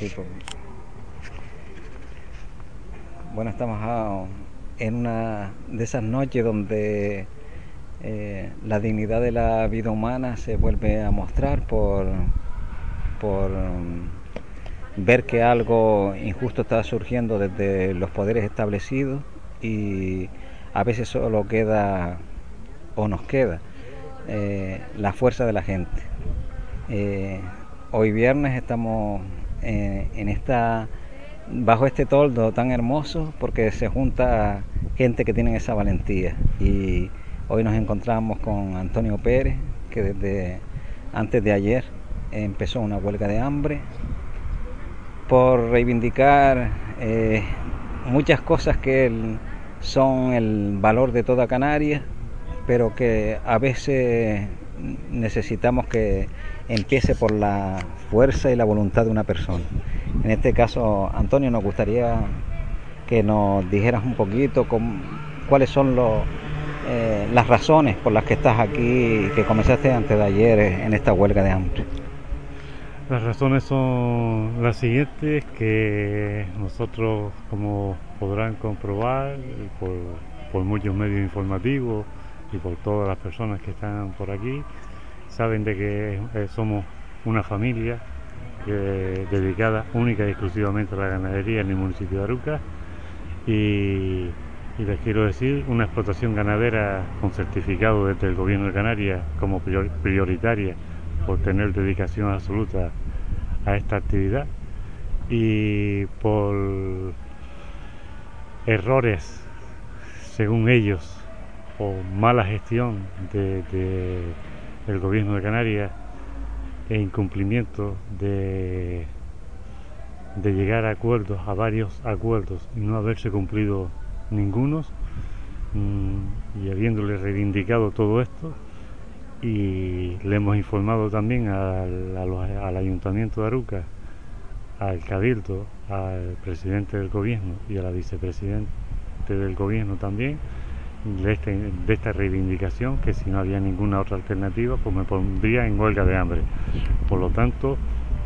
Pues. Bueno, estamos ah, en una de esas noches donde eh, la dignidad de la vida humana se vuelve a mostrar por, por mm, ver que algo injusto está surgiendo desde los poderes establecidos y a veces solo queda o nos queda eh, la fuerza de la gente. Eh, hoy viernes estamos en esta bajo este toldo tan hermoso porque se junta gente que tiene esa valentía. Y hoy nos encontramos con Antonio Pérez que desde antes de ayer empezó una huelga de hambre por reivindicar eh, muchas cosas que son el valor de toda Canarias pero que a veces necesitamos que empiece por la fuerza y la voluntad de una persona. En este caso, Antonio, nos gustaría que nos dijeras un poquito cuáles son eh, las razones por las que estás aquí y que comenzaste antes de ayer en esta huelga de hambre. Las razones son las siguientes, que nosotros, como podrán comprobar por, por muchos medios informativos y por todas las personas que están por aquí, saben de que eh, somos una familia dedicada única y exclusivamente a la ganadería en el municipio de Aruca. Y, les quiero decir una explotación ganadera con certificado desde el gobierno de Canarias como prioritaria por tener dedicación absoluta a esta actividad y por errores según ellos o mala gestión de el gobierno de Canarias e incumplimiento de, de llegar a acuerdos, a varios acuerdos y no haberse cumplido ningunos mm, y habiéndole reivindicado todo esto y le hemos informado también al, al ayuntamiento de Aruca, al cabildo, al presidente del gobierno y a la vicepresidente del gobierno también este, de, esta reivindicación que si no había ninguna otra alternativa pues me pondría en huelga de hambre. Por lo tanto,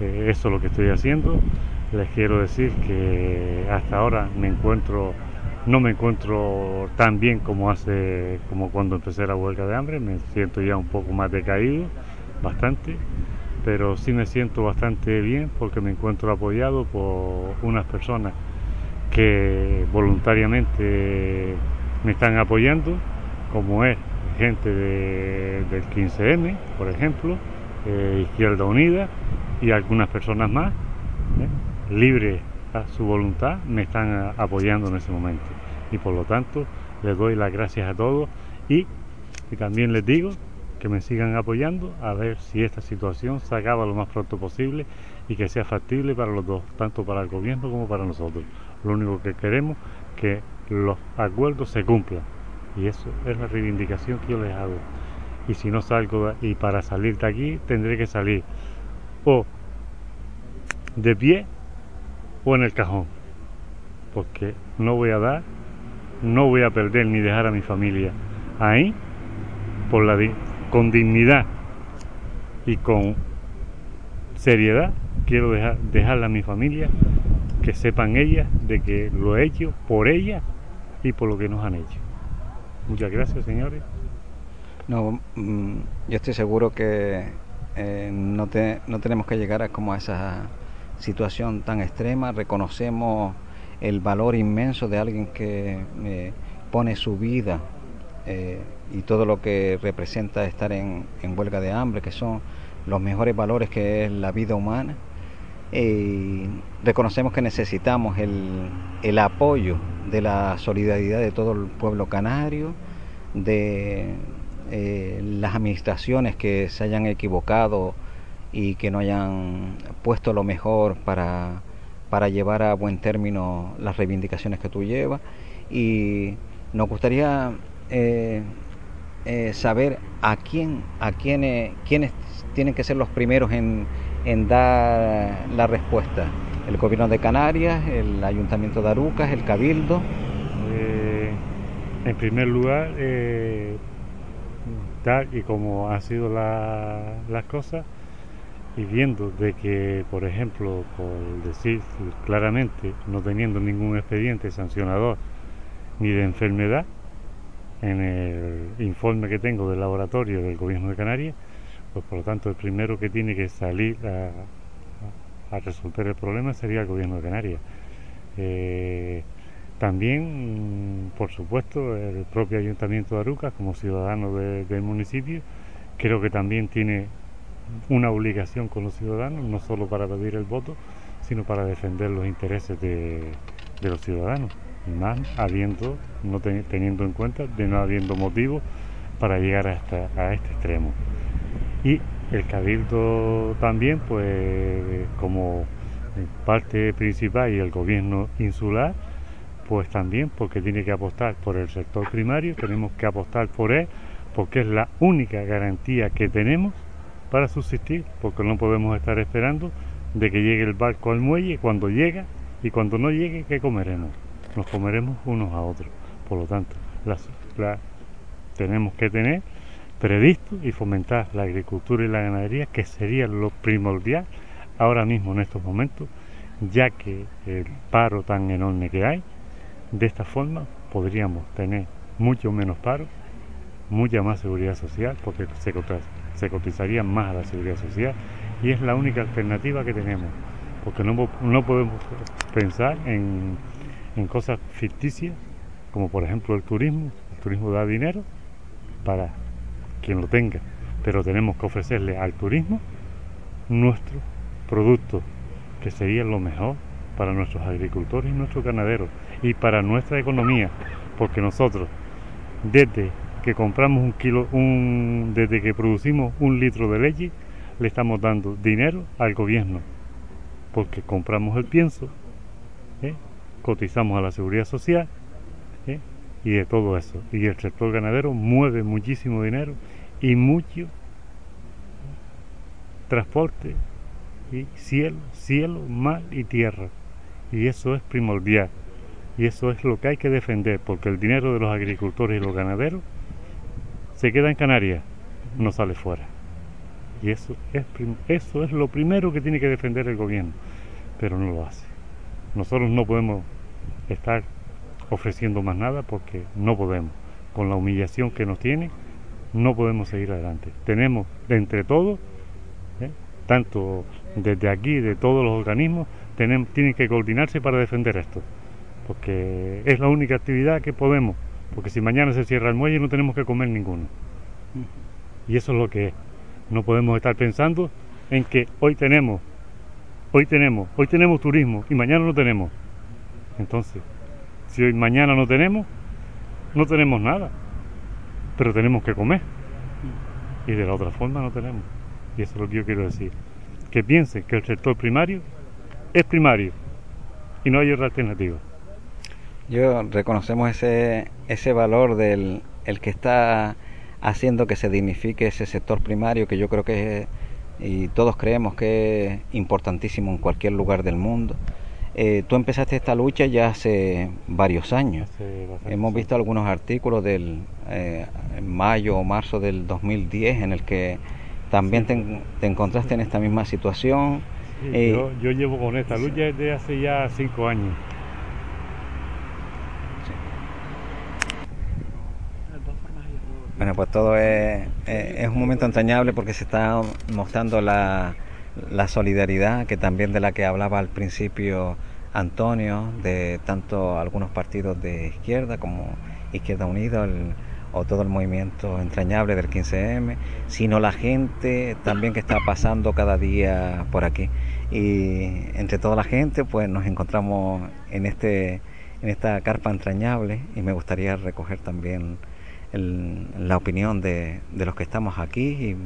eh, eso es lo que estoy haciendo. Les quiero decir que hasta ahora me encuentro, no me encuentro tan bien como hace, como cuando empecé la huelga de hambre, me siento ya un poco más decaído, bastante, pero sí me siento bastante bien porque me encuentro apoyado por unas personas que voluntariamente me están apoyando, como es gente del 15M, por ejemplo, eh, Izquierda Unida y algunas personas más, ¿eh? libres a su voluntad, me están apoyando en ese momento. Y por lo tanto, les doy las gracias a todos y, y también les digo que me sigan apoyando a ver si esta situación se acaba lo más pronto posible y que sea factible para los dos, tanto para el gobierno como para nosotros. Lo único que queremos que los acuerdos se cumplan. Y eso es la reivindicación que yo les hago. Y si no salgo, y para salir de aquí, tendré que salir o de pie o en el cajón. Porque no voy a dar, no voy a perder ni dejar a mi familia ahí por la, con dignidad y con seriedad. Quiero dejar, dejarla a mi familia que sepan ellas de que lo he hecho por ellas y por lo que nos han hecho. Muchas gracias, señores. No, mm, yo estoy seguro que eh, no, te, no tenemos que llegar a como a esa situación tan extrema. Reconocemos el valor inmenso de alguien que eh, pone su vida eh, y todo lo que representa estar en, en huelga de hambre, que son los mejores valores que es la vida humana. Y reconocemos que necesitamos el, el apoyo de la solidaridad de todo el pueblo canario, de eh, las administraciones que se hayan equivocado y que no hayan puesto lo mejor para, para llevar a buen término las reivindicaciones que tú llevas. Y nos gustaría eh, eh, saber a quién, a quiénes, quiénes tienen que ser los primeros en, en dar la respuesta el gobierno de Canarias, el ayuntamiento de Arucas, el cabildo. Eh, en primer lugar, eh, tal y como han sido las cosas, y viendo de que, por ejemplo, por decir claramente, no teniendo ningún expediente sancionador ni de enfermedad, en el informe que tengo del laboratorio del gobierno de Canarias, pues por lo tanto el primero que tiene que salir a, resolver el problema sería el gobierno de Canarias. Eh, también, por supuesto, el propio Ayuntamiento de Arucas, como ciudadano del municipio, creo que también tiene una obligación con los ciudadanos, no solo para pedir el voto, sino para defender los intereses de, los ciudadanos, más habiendo, no teniendo en cuenta, de no habiendo motivo para llegar hasta a este extremo. Y el cabildo también, pues como parte principal y el gobierno insular, pues también porque tiene que apostar por el sector primario, tenemos que apostar por él, porque es la única garantía que tenemos para subsistir, porque no podemos estar esperando de que llegue el barco al muelle, cuando llega y cuando no llegue, ¿qué comeremos? Nos comeremos unos a otros. Por lo tanto, la, tenemos que tener previsto y fomentar la agricultura y la ganadería, que sería lo primordial ahora mismo en estos momentos, ya que el paro tan enorme que hay, de esta forma podríamos tener mucho menos paro, mucha más seguridad social, porque se, se cotizaría más a la seguridad social y es la única alternativa que tenemos, porque no, no podemos pensar en, en cosas ficticias, como por ejemplo el turismo. El turismo da dinero para quien lo tenga, pero tenemos que ofrecerle al turismo nuestro producto, que sería lo mejor para nuestros agricultores y nuestros ganaderos y para nuestra economía, porque nosotros desde que compramos un kilo, desde que producimos un litro de leche, le estamos dando dinero al gobierno, porque compramos el pienso, ¿eh? cotizamos a la seguridad social ¿eh? y de todo eso. Y el sector ganadero mueve muchísimo dinero y mucho transporte y cielo, cielo, mar y tierra. Y eso es primordial. Y eso es lo que hay que defender, porque el dinero de los agricultores y los ganaderos se queda en Canarias, no sale fuera. Y eso es, eso es lo primero que tiene que defender el gobierno, pero no lo hace. Nosotros no podemos estar ofreciendo más nada porque no podemos. Con la humillación que nos tiene, no podemos seguir adelante. Tenemos, de entre todos, ¿eh? tanto desde aquí, de todos los organismos, tenemos, tienen que coordinarse para defender esto porque es la única actividad que podemos, porque si mañana se cierra el muelle no tenemos que comer ninguno. Y eso es lo que es. No podemos estar pensando en que hoy tenemos, hoy tenemos, hoy tenemos turismo y mañana no tenemos. Entonces, si hoy mañana no tenemos, no tenemos nada, pero tenemos que comer. Y de la otra forma no tenemos. Y eso es lo que yo quiero decir. Que piensen que el sector primario es primario y no hay otra alternativa. Yo reconocemos ese, ese valor del el que está haciendo que se dignifique ese sector primario que yo creo que es, y todos creemos que es importantísimo en cualquier lugar del mundo. Eh, tú empezaste esta lucha ya hace varios años. Hemos visto algunos artículos del eh, mayo o marzo del 2010 en el que también te, encontraste en esta misma situación. yo, yo llevo con esta lucha desde hace ya cinco años. Bueno, pues todo es, un momento entrañable porque se está mostrando la, solidaridad que también de la que hablaba al principio Antonio, de tanto algunos partidos de izquierda como Izquierda Unida o todo el movimiento entrañable del 15M, sino la gente también que está pasando cada día por aquí. Y entre toda la gente pues nos encontramos en, este, en esta carpa entrañable y me gustaría recoger también la opinión de, los que estamos aquí y,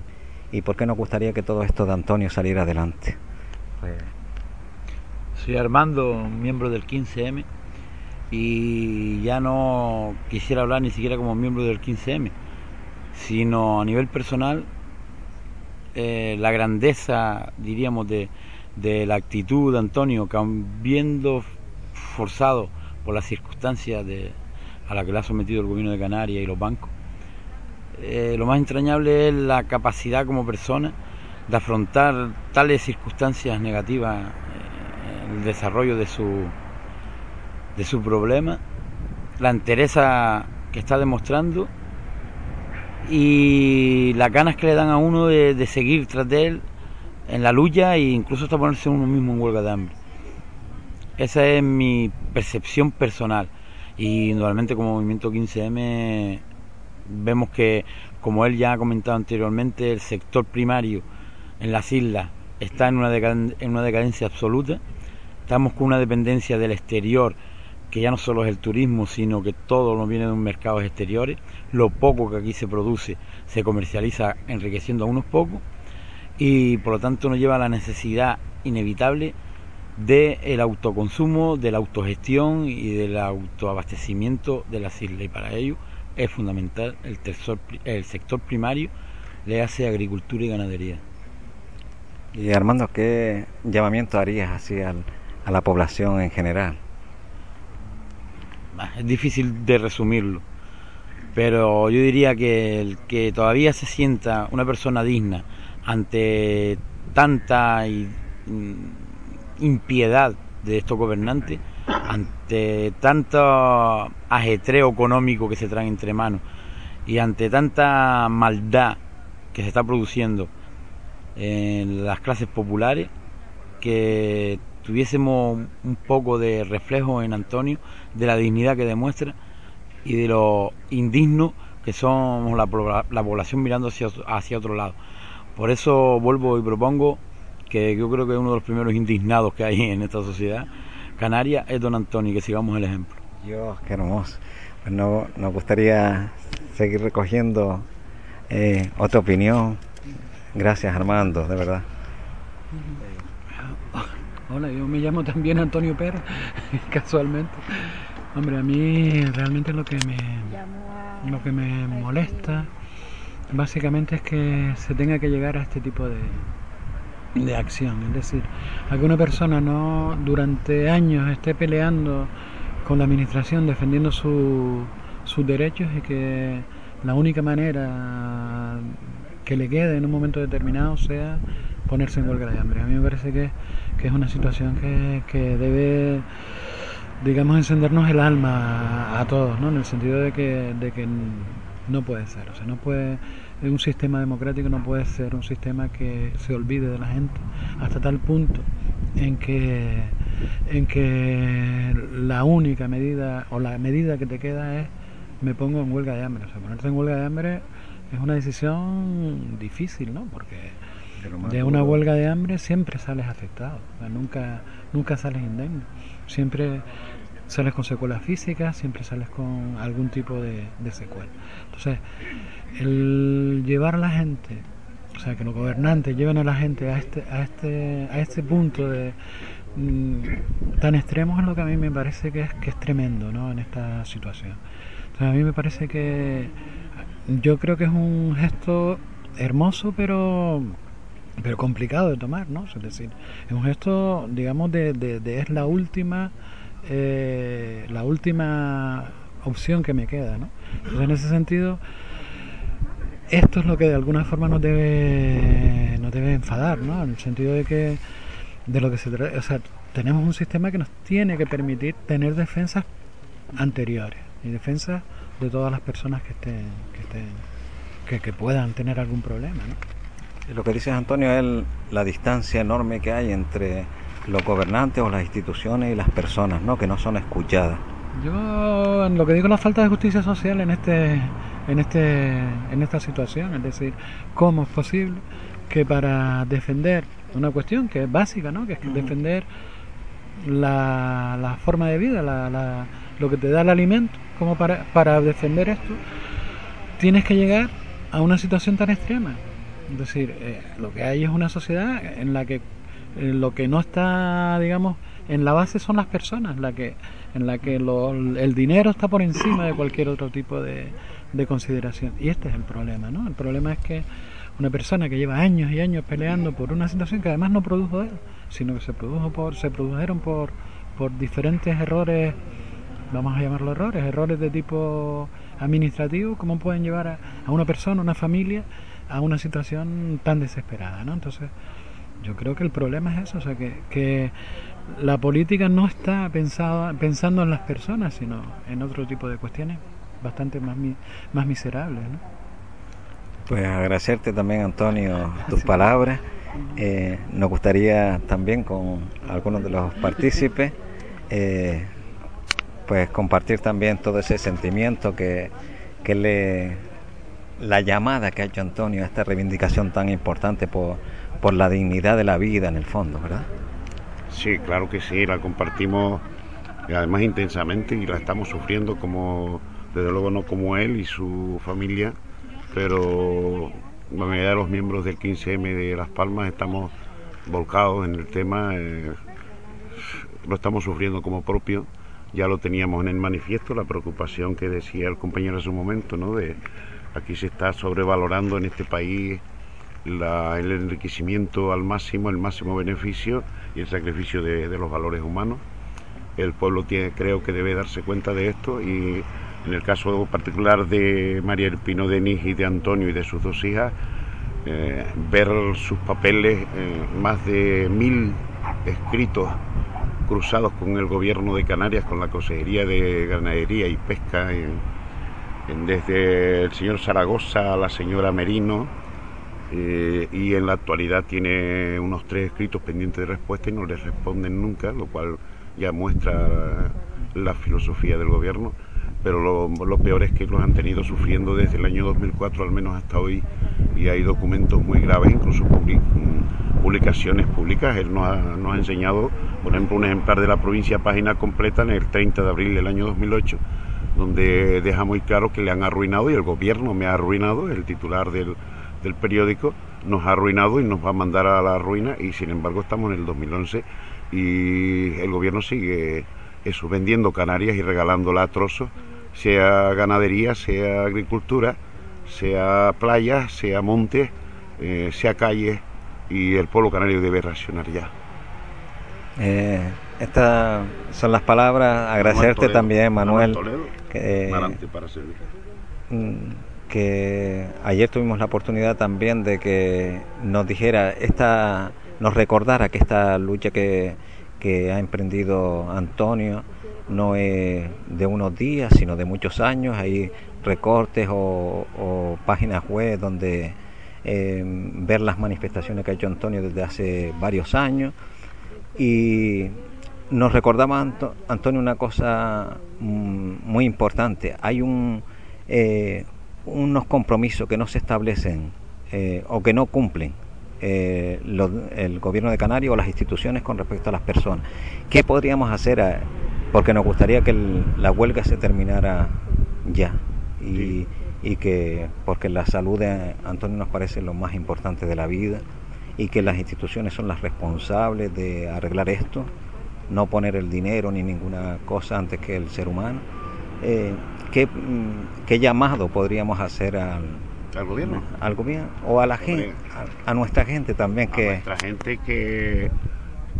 y, por qué nos gustaría que todo esto de Antonio saliera adelante. Pues, Soy Armando, miembro del 15M, y ya no quisiera hablar ni siquiera como miembro del 15M, sino a nivel personal, eh, la grandeza, diríamos, de, la actitud de Antonio, viendo forzado por las circunstancias de, a la que le ha sometido el gobierno de Canarias y los bancos. Eh, lo más entrañable es la capacidad como persona de afrontar tales circunstancias negativas en el desarrollo de su, de su problema, la entereza que está demostrando y las ganas que le dan a uno de, seguir tras de él en la lucha e incluso hasta ponerse uno mismo en huelga de hambre. Esa es mi percepción personal y normalmente como movimiento 15M vemos que, como él ya ha comentado anteriormente, el sector primario en las islas está en una, en una decadencia absoluta, estamos con una dependencia del exterior que ya no solo es el turismo, sino que todo lo viene de un mercados exteriores. Lo poco que aquí se produce se comercializa enriqueciendo a unos pocos y por lo tanto nos lleva a la necesidad inevitable del autoconsumo, de la autogestión y del autoabastecimiento de las islas. Y para ello es fundamental el, el sector primario, le hace agricultura y ganadería. Y Armando, ¿qué llamamiento harías así a la población en general? es difícil de resumirlo, pero yo diría que el que todavía se sienta una persona digna ante tanta mm, impiedad de estos gobernantes, ante tanto ajetreo económico que se trae entre manos y ante tanta maldad que se está produciendo en las clases populares, que tuviésemos un poco de reflejo en Antonio de la dignidad que demuestra y de lo indigno que somos la, población mirando hacia, hacia otro lado. Por eso vuelvo y propongo que yo creo que uno de los primeros indignados que hay en esta sociedad canaria es don Antonio, que sigamos el ejemplo. Dios, qué hermoso. Pues no, nos gustaría seguir recogiendo eh, otra opinión. Gracias Armando, de verdad. Hola, yo me llamo también Antonio Pérez, casualmente. Hombre, a mí realmente lo que me, lo que me molesta básicamente es que se tenga que llegar a este tipo de, de acción. Es decir, a que una persona no durante años esté peleando con la administración defendiendo su, sus derechos y que la única manera que le quede en un momento determinado sea ponerse en huelga de hambre. A mí me parece que, es una situación que, debe, digamos, encendernos el alma a, todos, ¿no? En el sentido de que, de que no puede ser, o sea, no puede, un sistema democrático no puede ser un sistema que se olvide de la gente hasta tal punto en que, en que la única medida o la medida que te queda es me pongo en huelga de hambre. O sea, ponerte en huelga de hambre es una decisión difícil, ¿no? Porque de una huelga de hambre siempre sales afectado, nunca, nunca sales indemne, siempre sales con secuelas físicas, siempre sales con algún tipo de, secuela. Entonces, el llevar a la gente, o sea, que los gobernantes lleven a la gente a este, a este, a este punto de tan extremo es lo que a mí me parece que es, que es tremendo, ¿no? En esta situación. Entonces, a mí me parece que yo creo que es un gesto hermoso, pero pero complicado de tomar, ¿no? Es decir, es un gesto, digamos, de, de, es la última, eh, la última opción que me queda, ¿no? Entonces, en ese sentido, esto es lo que de alguna forma nos debe, nos debe enfadar, ¿no? En el sentido de que, de lo que se trata, o sea, tenemos un sistema que nos tiene que permitir tener defensas anteriores y defensas de todas las personas que estén, que estén, que, que puedan tener algún problema, ¿no? Lo que dices, Antonio, es la distancia enorme que hay entre los gobernantes o las instituciones y las personas, ¿no? Que no son escuchadas. Yo lo que digo la falta de justicia social en este, en este, en esta situación, es decir, cómo es posible que para defender una cuestión que es básica, ¿no? Que es defender la, la, forma de vida, la, la, lo que te da el alimento, como para, para defender esto, tienes que llegar a una situación tan extrema es decir, eh, lo que hay es una sociedad en la que lo que no está, digamos, en la base son las personas, la que, en la que el dinero está por encima de cualquier otro tipo de, de consideración. Y este es el problema, ¿no? El problema es que una persona que lleva años y años peleando por una situación que además no produjo él, sino que se produjo por, se produjeron por, por diferentes errores, vamos a llamarlo errores, errores de tipo administrativo, cómo pueden llevar a, a una persona, una familia, a una situación tan desesperada, ¿no? Entonces, yo creo que el problema es eso, o sea, que, que la política no está pensada, pensando en las personas, sino en otro tipo de cuestiones bastante más, más miserables, ¿no? Pues agradecerte también, Antonio, tus palabras. Eh, nos gustaría también con algunos de los partícipes eh, pues compartir también todo ese sentimiento que, que le la llamada que ha hecho Antonio a esta reivindicación tan importante por, por la dignidad de la vida en el fondo, ¿verdad? Sí, claro que sí, la compartimos además intensamente y la estamos sufriendo como, desde luego no como él y su familia, pero la mayoría de los miembros del 15M de Las Palmas estamos volcados en el tema, eh, lo estamos sufriendo como propio, ya lo teníamos en el manifiesto, la preocupación que decía el compañero en su momento, ¿no? De aquí se está sobrevalorando en este país el enriquecimiento al máximo, el máximo beneficio y el sacrificio de, los valores humanos. El pueblo tiene, creo que debe darse cuenta de esto y en el caso particular de María El Pino Denis y de Antonio y de sus dos hijas, eh, ver sus papeles, eh, más de mil escritos cruzados con el gobierno de Canarias, con la Consejería de Ganadería y Pesca, desde el señor Zaragoza a la señora Merino, eh, y en la actualidad tiene unos tres escritos pendientes de respuesta y no les responden nunca, lo cual ya muestra la filosofía del gobierno, pero lo, peor es que los han tenido sufriendo desde el año 2004 al menos hasta hoy y hay documentos muy graves, incluso publicaciones públicas. Él nos ha, nos ha enseñado, por ejemplo, un ejemplar de la provincia página completa en el 30 de abril del año 2008 donde deja muy claro que le han arruinado y el gobierno me ha arruinado, el titular del, del periódico, nos ha arruinado y nos va a mandar a la ruina y sin embargo estamos en el 2011 y el gobierno sigue eso, vendiendo Canarias y regalándola a trozos, sea ganadería, sea agricultura, sea playa, sea monte, eh, sea calle y el pueblo canario debe reaccionar ya. Eh, estas son las palabras, agradecerte también Manuel. que, para servir. Mm, que ayer tuvimos la oportunidad también de que nos dijera, esta, nos recordara que esta lucha que, que ha emprendido Antonio no es de unos días, sino de muchos años. Hay recortes o, páginas web donde eh, ver las manifestaciones que ha hecho Antonio desde hace varios años. Y nos recordaba Antonio una cosa mm, muy importante. Hay un, eh, unos compromisos que no se establecen eh, o que no cumplen el gobierno de Canarias o las instituciones con respecto a las personas. ¿Qué podríamos hacer? Porque nos gustaría que la huelga se terminara ya y, y, que porque la salud de Antonio nos parece lo más importante de la vida y que las instituciones son las responsables de arreglar esto, no poner el dinero ni ninguna cosa antes que el ser humano. Mm, ¿qué, llamado podríamos hacer al, al gobierno? Al gobierno o a la gente, a, nuestra gente también que... A nuestra gente que,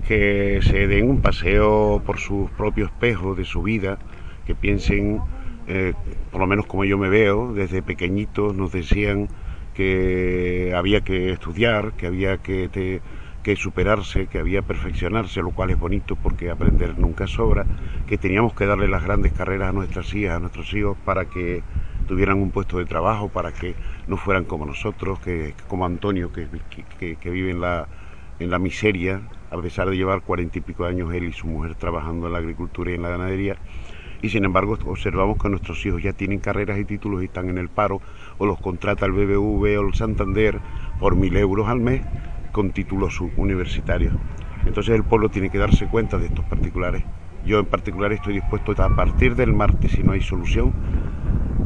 que se den un paseo por sus propios espejos de su vida, que piensen, eh, por lo menos como yo me veo, desde pequeñitos nos decían que había que estudiar, que había que que superarse, que había perfeccionarse, lo cual es bonito porque aprender nunca sobra, que teníamos que darle las grandes carreras a nuestras hijas, a nuestros hijos para que tuvieran un puesto de trabajo, para que no fueran como nosotros, que, como Antonio, que, que, vive en la, en la miseria, a pesar de llevar cuarenta y pico años él y su mujer trabajando en la agricultura y en la ganadería. Y sin embargo observamos que nuestros hijos ya tienen carreras y títulos y están en el paro, o los contrata el BBV o el Santander por mil euros al mes con títulos universitarios. Entonces el pueblo tiene que darse cuenta de estos particulares. Yo en particular estoy dispuesto a partir del martes, si no hay solución,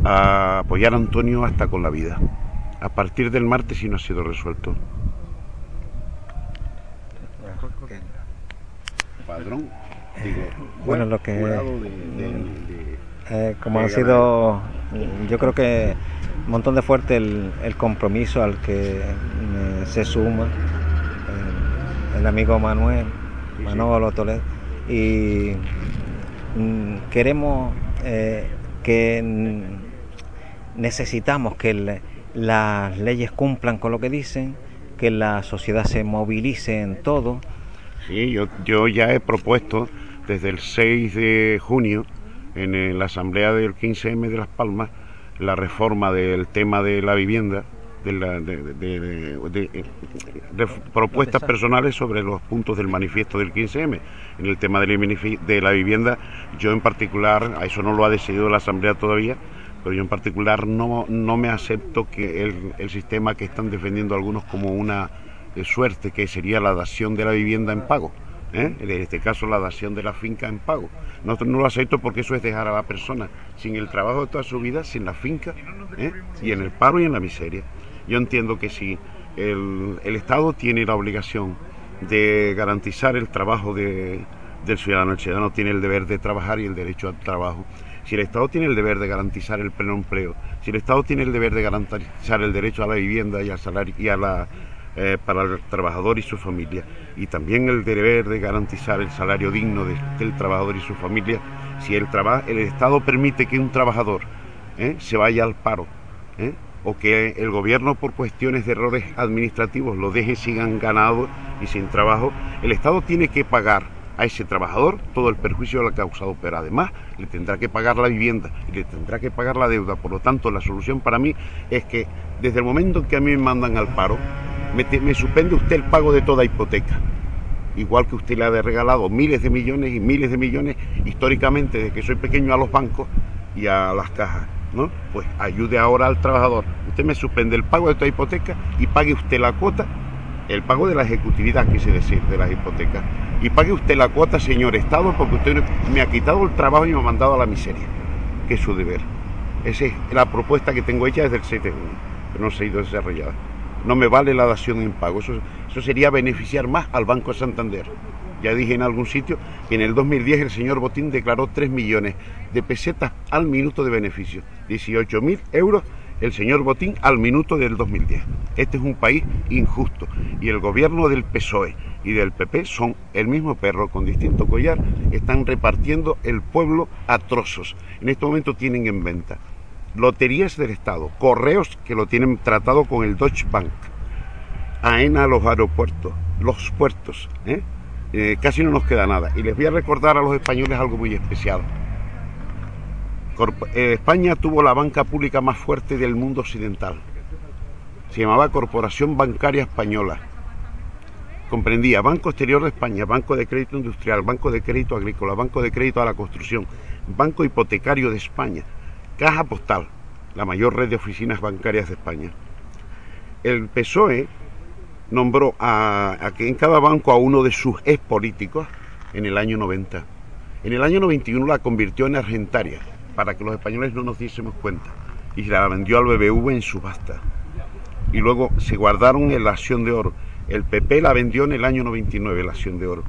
a apoyar a Antonio hasta con la vida. A partir del martes, si no ha sido resuelto. Padrón, bueno, lo que eh, como ha sido, yo creo que un montón de fuerte el, el compromiso al que se suma el amigo Manuel, Manolo Toledo, y mm, queremos eh, que necesitamos que el, las leyes cumplan con lo que dicen, que la sociedad se movilice en todo. Sí, yo, yo ya he propuesto desde el 6 de junio en la asamblea del 15M de Las Palmas la reforma del tema de la vivienda, de, la, de, propuestas personales sobre los puntos del manifiesto del 15M. En el tema de la vivienda, yo en particular, a eso no lo ha decidido la Asamblea todavía, pero yo en particular no, no me acepto que el, el sistema que están defendiendo algunos como una eh, suerte, que sería la dación de la vivienda en pago. ¿eh? en este caso la dación de la finca en pago. Nosotros no lo acepto porque eso es dejar a la persona sin el trabajo de toda su vida, sin la finca, ¿eh? y en el paro y en la miseria. Yo entiendo que si el, Estado tiene la obligación de garantizar el trabajo del ciudadano, el ciudadano tiene el deber de trabajar y el derecho al trabajo. Si el Estado tiene el deber de garantizar el pleno empleo, si el Estado tiene el deber de garantizar el derecho a la vivienda y al salario y a la eh, para el trabajador y su familia. Y también el deber de garantizar el salario digno del trabajador y su familia. Si el, el Estado permite que un trabajador eh, se vaya al paro eh, o que el gobierno por cuestiones de errores administrativos lo deje sin ganado y sin trabajo, el Estado tiene que pagar a ese trabajador todo el perjuicio que le ha causado, pero además le tendrá que pagar la vivienda y le tendrá que pagar la deuda. Por lo tanto, la solución para mí es que desde el momento en que a mí me mandan al paro, me, suspende usted el pago de toda hipoteca. Igual que usted le ha regalado miles de millones y miles de millones históricamente desde que soy pequeño a los bancos y a las cajas. ¿no? Pues ayude ahora al trabajador. Usted me suspende el pago de toda hipoteca y pague usted la cuota, el pago de la ejecutividad, quise decir, de las hipotecas. Y pague usted la cuota, señor Estado, porque usted me ha quitado el trabajo y me ha mandado a la miseria, que es su deber. Esa es la propuesta que tengo hecha desde el 7 de junio, pero no se ha ido desarrollada no me vale la dación en pago. Eso, sería beneficiar más al Banco Santander. Ya dije en algún sitio que en el 2010 el señor Botín declaró 3 millones de pesetas al minuto de beneficio, 18 mil euros el señor Botín al minuto del 2010. Este es un país injusto y el gobierno del PSOE y del PP son el mismo perro con distinto collar, están repartiendo el pueblo a trozos. En este momento tienen en venta loterías del Estado, correos que lo tienen tratado con el Deutsche Bank, AENA los aeropuertos, los puertos, ¿eh? Eh, casi no nos queda nada. Y les voy a recordar a los españoles algo muy especial. Eh, España tuvo la banca pública más fuerte del mundo occidental. Se llamaba Corporación Bancaria Española. Comprendía Banco Exterior de España, Banco de Crédito Industrial, Banco de Crédito Agrícola, Banco de Crédito a la Construcción, Banco Hipotecario de España, Caja Postal, la mayor red de oficinas bancarias de España. El PSOE nombró a, en cada banco a uno de sus ex políticos en el año 90. En el año 91 la convirtió en argentaria, para que los españoles no nos diésemos cuenta, y la vendió al BBV en subasta. Y luego se guardaron en la acción de oro. El PP la vendió en el año 99, la acción de oro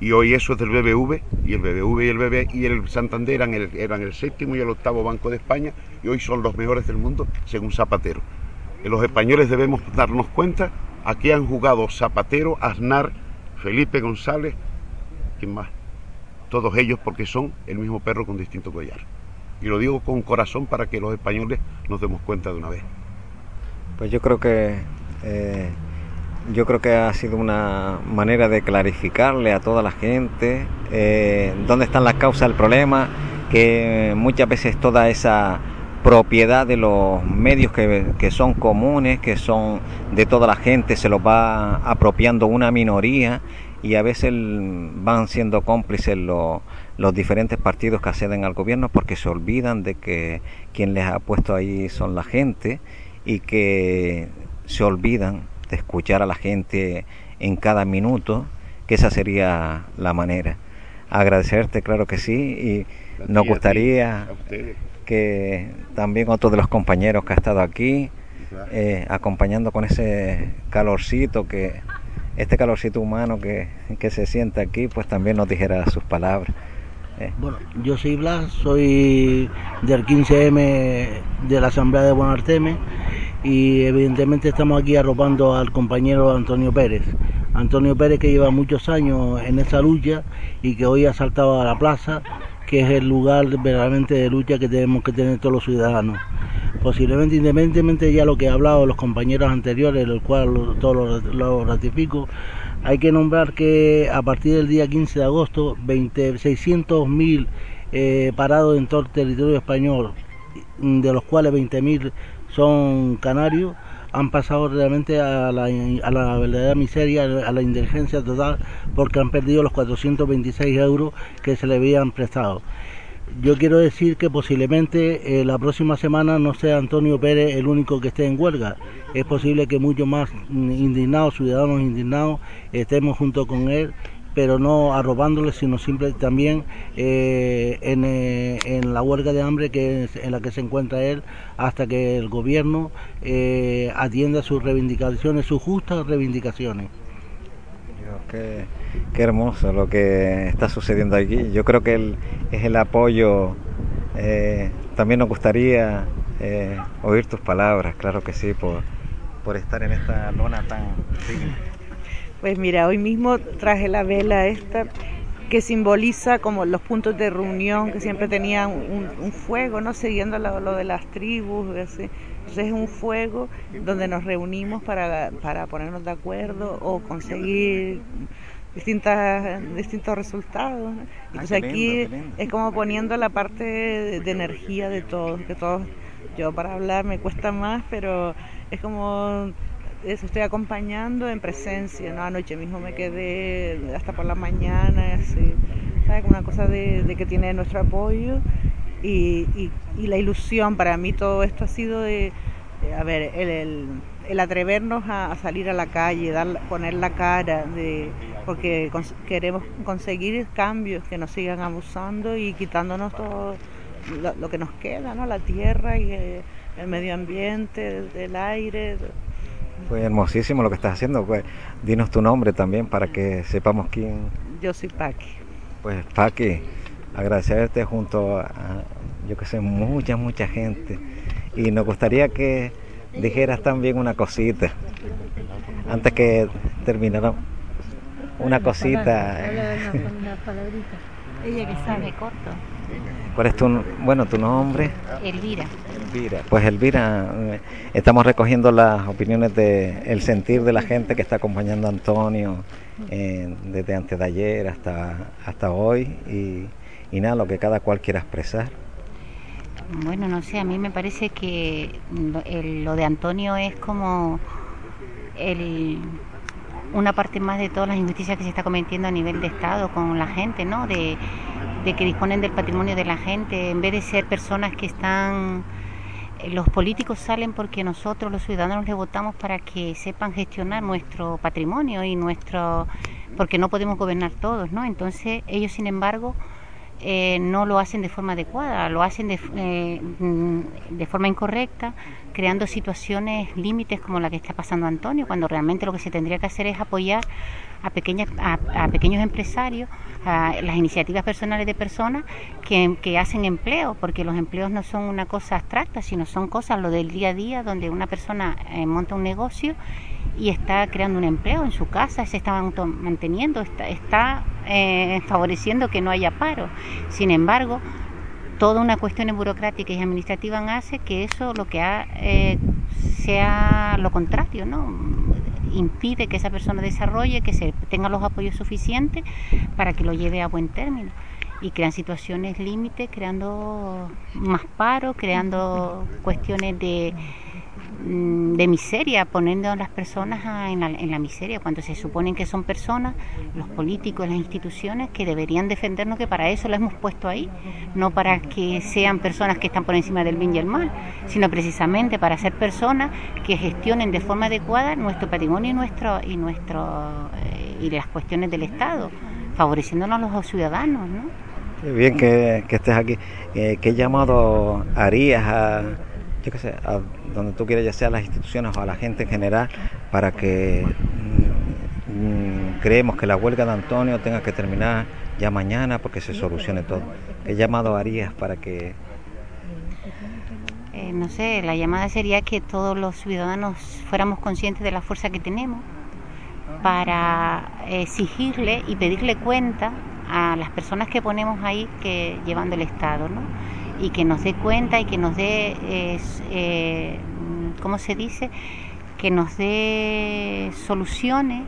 y hoy eso es del BBV y el BBV y el BB y el Santander eran el, séptimo y el octavo banco de España y hoy son los mejores del mundo según Zapatero. Los españoles debemos darnos cuenta, aquí han jugado Zapatero, Aznar, Felipe González, ¿quién más? Todos ellos porque son el mismo perro con distinto collar. Y lo digo con corazón para que los españoles nos demos cuenta de una vez. Pues yo creo que eh, yo creo que ha sido una manera de clarificarle a toda la gente eh, dónde están las causas del problema, que muchas veces toda esa propiedad de los medios que, que, son comunes, que son de toda la gente, se los va apropiando una minoría y a veces van siendo cómplices los, los diferentes partidos que acceden al gobierno porque se olvidan de que quien les ha puesto ahí son la gente y que se olvidan de escuchar a la gente en cada minuto, que esa sería la manera. Agradecerte, claro que sí, y nos gustaría que también otro de los compañeros que ha estado aquí, eh, acompañando con ese calorcito que este calorcito humano que, que, se siente aquí, pues también nos dijera sus palabras. Eh. Bueno, yo soy Blas, soy del 15M de la Asamblea de Buenarteme y evidentemente estamos aquí arropando al compañero Antonio Pérez. Antonio Pérez que lleva muchos años en esa lucha y que hoy ha saltado a la plaza, que es el lugar verdaderamente de lucha que tenemos que tener todos los ciudadanos. Posiblemente, independientemente ya lo que han hablado los compañeros anteriores, el cual todo lo, ratifico, hay que nombrar que a partir del día 15 de agosto, 600.000 eh, parados en todo el territorio español, de los cuales 20.000 son canarios, han pasado realmente a la, a la verdadera miseria, a la indigencia total, porque han perdido los 426 euros que se le habían prestado. Yo quiero decir que posiblemente eh, la próxima semana no sea Antonio Pérez el único que esté en huelga. Es posible que muchos más indignados, ciudadanos indignados, estemos junto con él pero no arrobándole, sino simple también eh, eh, en, la huelga de hambre que en la que se encuentra él hasta que el gobierno eh, atienda sus reivindicaciones, sus justas reivindicaciones. Qué, qué, hermoso lo que está sucediendo aquí. Yo creo que es el apoyo. también nos gustaría oír tus palabras, claro que sí, por, por estar en esta lona tan digna. Pues mira, hoy mismo traje la vela esta que simboliza como los puntos de reunión que siempre tenían un, fuego, ¿no? Siguiendo lo, de las tribus, Entonces es un fuego donde nos reunimos para, para ponernos de acuerdo o conseguir distintas, distintos resultados. Ah, Entonces aquí es como poniendo la parte de, energía de todos, que todos, yo para hablar me cuesta más, pero es como estoy acompañando en presencia, ¿no? Anoche mismo me quedé hasta por la mañana, así, ¿sabes? Una cosa de, que tiene nuestro apoyo y, la ilusión, para mí todo esto ha sido de, a ver, el, atrevernos a, salir a la calle, dar, poner la cara, de, porque queremos conseguir cambios que nos sigan abusando y quitándonos todo lo, que nos queda, ¿no? La tierra y el, el medio ambiente, el aire. Fue hermosísimo lo que estás haciendo. Pues, dinos tu nombre también para que sepamos quién. Yo soy Paqui. Pues Paqui, agradecerte junto a, yo que sé, mucha, mucha gente. Y nos gustaría que dijeras también una cosita. Antes que terminara una cosita. Ella que sabe corto. ¿Cuál es tu, bueno, tu nombre? Elvira. Elvira. Pues Elvira, eh, estamos recogiendo las opiniones de el sentir de la gente que está acompañando a Antonio eh, desde antes de ayer hasta, hasta hoy y, nada, lo que cada cual quiera expresar. Bueno, no sé, a mí me parece que lo, de Antonio es como el, una parte más de todas las injusticias que se está cometiendo a nivel de Estado con la gente, ¿no? De que disponen del patrimonio de la gente, en vez de ser personas que están... Los políticos salen porque nosotros, los ciudadanos, les votamos para que sepan gestionar nuestro patrimonio y nuestro... porque no podemos gobernar todos, ¿no? Entonces ellos, sin embargo, eh, no lo hacen de forma adecuada, lo hacen de, eh, de forma incorrecta, creando situaciones límites como la que está pasando Antonio, cuando realmente lo que se tendría que hacer es apoyar a, pequeñas, a, pequeños empresarios, a las iniciativas personales de personas que, que, hacen empleo, porque los empleos no son una cosa abstracta, sino son cosas lo del día a día, donde una persona eh, monta un negocio y está creando un empleo en su casa, se está manteniendo, está, está eh, favoreciendo que no haya paro. Sin embargo, toda una cuestión burocrática y administrativa hace que eso lo que ha, eh, sea lo contrario, ¿no? Impide que esa persona desarrolle, que se tenga los apoyos suficientes para que lo lleve a buen término. Y crean situaciones límite, creando más paro, creando cuestiones de de miseria, poniendo a las personas en, la, miseria, cuando se suponen que son personas, los políticos, las instituciones, que deberían defendernos, que para eso las hemos puesto ahí, no para que sean personas que están por encima del bien y el mal, sino precisamente para ser personas que gestionen de forma adecuada nuestro patrimonio y, nuestro, y, nuestro, eh, y las cuestiones del Estado, favoreciéndonos a los ciudadanos. ¿no? bien que, estés aquí. Eh, ¿Qué llamado harías a yo qué sé, a donde tú quieras, ya sea a las instituciones o a la gente en general, para que mm, creemos que la huelga de Antonio tenga que terminar ya mañana porque se solucione todo. ¿Qué llamado harías para que... Eh, no sé, la llamada sería que todos los ciudadanos fuéramos conscientes de la fuerza que tenemos para exigirle y pedirle cuenta a las personas que ponemos ahí que llevando el Estado, ¿no? Y que nos dé cuenta y que nos dé, eh, ¿cómo se dice? Que nos dé soluciones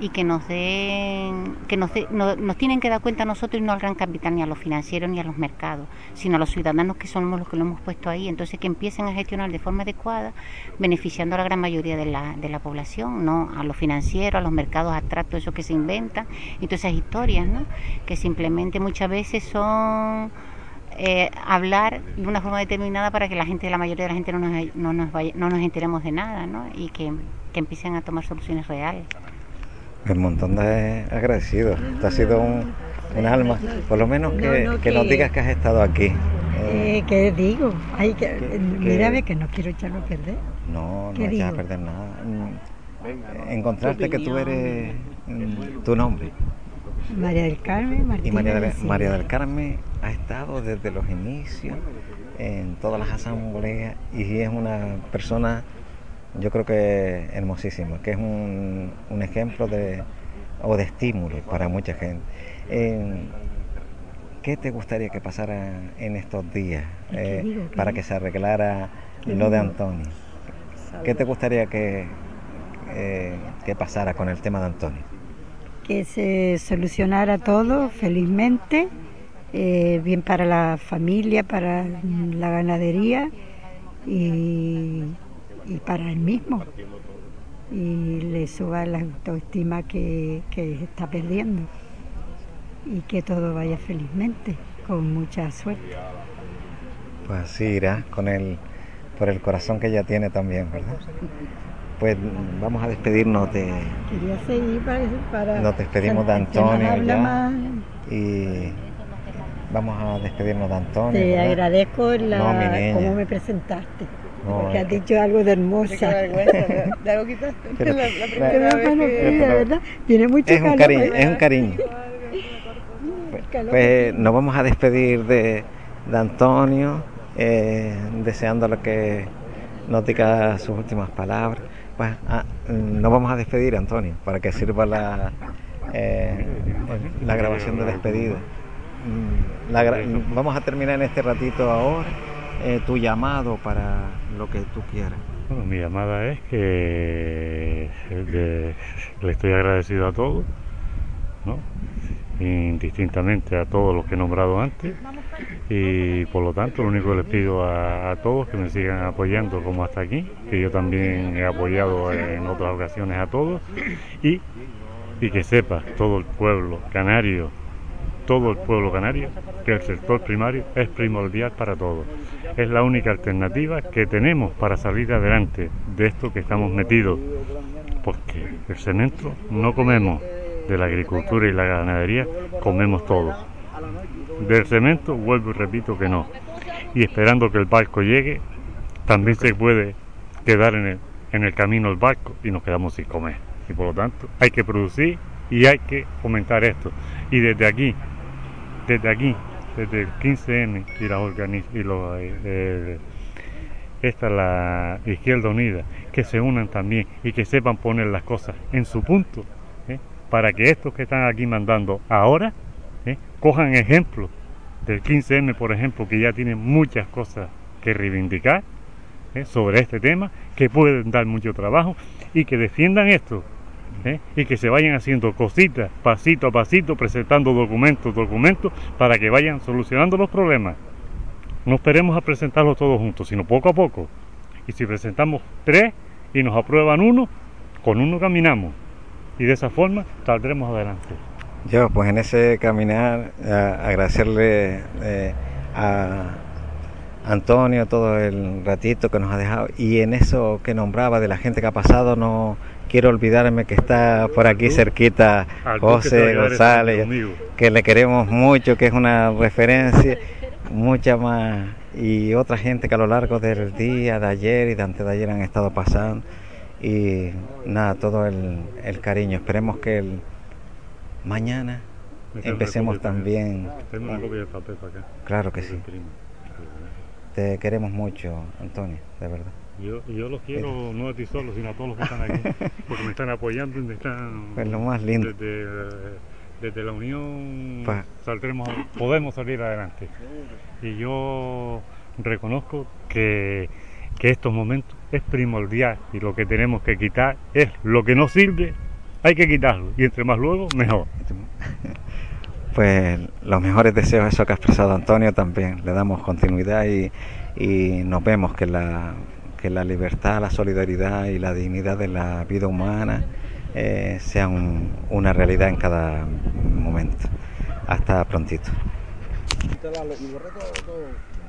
y que nos den, que nos, nos tienen que dar cuenta a nosotros y no al gran capital ni a los financieros ni a los mercados, sino a los ciudadanos que somos los que lo hemos puesto ahí. Entonces que empiecen a gestionar de forma adecuada, beneficiando a la gran mayoría de la, de la población, no a los financieros, a los mercados abstractos, esos que se inventan, y todas esas historias, ¿no? que simplemente muchas veces son eh, hablar de una forma determinada para que la gente, la mayoría de la gente no nos, no nos, no nos enteremos de nada, ¿no? y que, que empiecen a tomar soluciones reales un montón de agradecidos. Te ha sido un, alma. Por lo menos que, nos digas que has estado aquí. Eh, ¿Qué digo? Ay, que, mírame que no quiero echarlo a perder. No, no echas a perder nada. Encontrarte que tú eres mm, tu nombre. María del Carmen Martínez. Y María, María del Carmen ha estado desde los inicios en todas las asambleas y es una persona yo creo que hermosísimo, que es un, un ejemplo de, o de estímulo para mucha gente. ¿Qué te gustaría que pasara en estos días eh, para que se arreglara lo de Antonio? ¿Qué te gustaría que, eh, que pasara con el tema de Antonio? Que se solucionara todo felizmente, eh, bien para la familia, para la ganadería y y para él mismo y le suba la autoestima que, está perdiendo y que todo vaya felizmente, con mucha suerte. Pues así irá, con el, por el corazón que ella tiene también, ¿verdad? Pues vamos a despedirnos de... Quería seguir para... nos despedimos de Antonio ya, y vamos a despedirnos de Antonio. Te agradezco la, cómo me presentaste. Porque has dicho algo de hermosa. Qué algo quitaste. la, primera vez ¿verdad? Tiene mucho es un cariño, es un cariño. Pues, nos vamos a despedir de, de Antonio, eh, deseándole que nos diga sus últimas palabras. Pues ah, nos vamos a despedir, Antonio, para que sirva la, eh, la grabación de despedida. Mm, vamos a terminar en este ratito ahora. Eh, tu llamado para lo que tú quieras. Bueno, mi llamada es que le estoy agradecido a todos, ¿no? indistintamente a todos los que he nombrado antes y por lo tanto lo único que les pido a, a, todos que me sigan apoyando como hasta aquí, que yo también he apoyado en otras ocasiones a todos y, y que sepa todo el pueblo canario todo el pueblo canario que el sector primario es primordial para todos. Es la única alternativa que tenemos para salir adelante de esto que estamos metidos, porque el cemento no comemos, de la agricultura y la ganadería comemos todo. Del cemento vuelvo y repito que no. Y esperando que el barco llegue, también se puede quedar en el, en el camino el barco y nos quedamos sin comer. Y por lo tanto hay que producir y hay que fomentar esto. Y desde aquí desde aquí, desde el 15M y, la y los, eh, eh, esta la Izquierda Unida, que se unan también y que sepan poner las cosas en su punto, ¿eh? para que estos que están aquí mandando ahora cojan ejemplo del 15M, por ejemplo, que ya tienen muchas cosas que reivindicar sobre este tema, que pueden dar mucho trabajo y que defiendan esto ¿eh? y que se vayan haciendo cositas pasito a pasito, presentando documentos, documentos, para que vayan solucionando los problemas. No esperemos a presentarlos todos juntos, sino poco a poco. Y si presentamos tres y nos aprueban uno, con uno caminamos. Y de esa forma saldremos adelante. Yo, pues en ese caminar, agradecerle eh, a Antonio todo el ratito que nos ha dejado y en eso que nombraba de la gente que ha pasado no quiero olvidarme que está por aquí cerquita José González, que le queremos mucho, que es una referencia, mucha más, y otra gente que a lo largo del día, de ayer y de antes de ayer han estado pasando, y nada, todo el, cariño. Esperemos que el, mañana empecemos también. Claro que sí. Te queremos mucho, Antonio, de verdad. Yo, yo los quiero no a ti solo, sino a todos los que están aquí, porque me están apoyando y me están... Pues lo más lindo. Desde desde la unión pues saldremos, podemos salir adelante. Y yo reconozco que, que estos momentos es primordial y lo que tenemos que quitar es lo que no sirve, hay que quitarlo y entre más luego mejor. Pues los mejores deseos, eso que ha expresado Antonio también, le damos continuidad y, y nos vemos que la, que la libertad, la solidaridad y la dignidad de la vida humana eh, sean una realidad en cada momento. Hasta prontito.